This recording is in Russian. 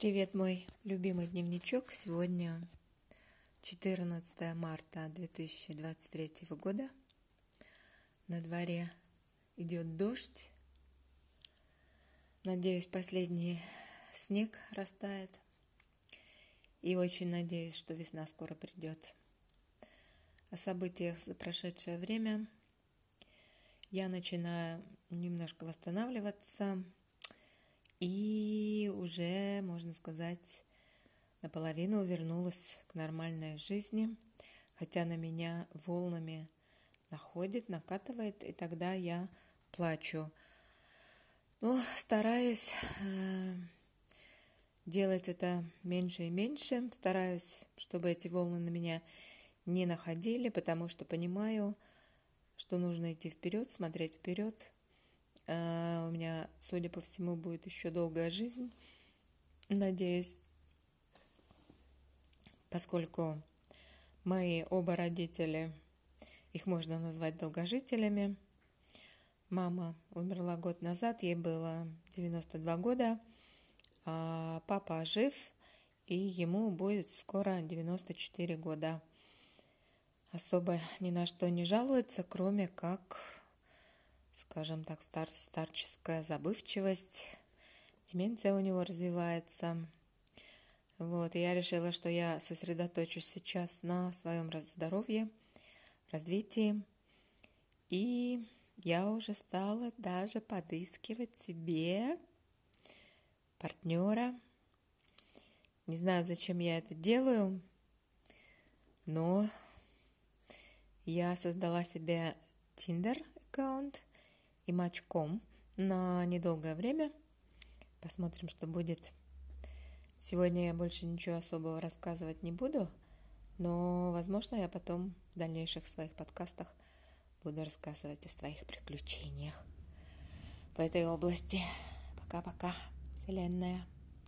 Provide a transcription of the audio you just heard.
Привет, мой любимый дневничок. Сегодня 14 марта 2023 года. На дворе идет дождь. Надеюсь, последний снег растает. И очень надеюсь, что весна скоро придет. О событиях за прошедшее время я начинаю немножко восстанавливаться – и уже, можно сказать, наполовину вернулась к нормальной жизни, хотя на меня волнами находит, накатывает, и тогда я плачу. Ну, стараюсь э, делать это меньше и меньше, стараюсь, чтобы эти волны на меня не находили, потому что понимаю, что нужно идти вперед, смотреть вперед, а, у меня, судя по всему, будет еще долгая жизнь, надеюсь, поскольку мои оба родители, их можно назвать долгожителями. Мама умерла год назад, ей было 92 года, а папа жив, и ему будет скоро 94 года. Особо ни на что не жалуется, кроме как скажем так, стар старческая забывчивость, деменция у него развивается. Вот, и я решила, что я сосредоточусь сейчас на своем здоровье, развитии. И я уже стала даже подыскивать себе партнера. Не знаю, зачем я это делаю, но я создала себе Tinder аккаунт и матчком на недолгое время. Посмотрим, что будет. Сегодня я больше ничего особого рассказывать не буду, но, возможно, я потом в дальнейших своих подкастах буду рассказывать о своих приключениях в этой области. Пока-пока, Вселенная.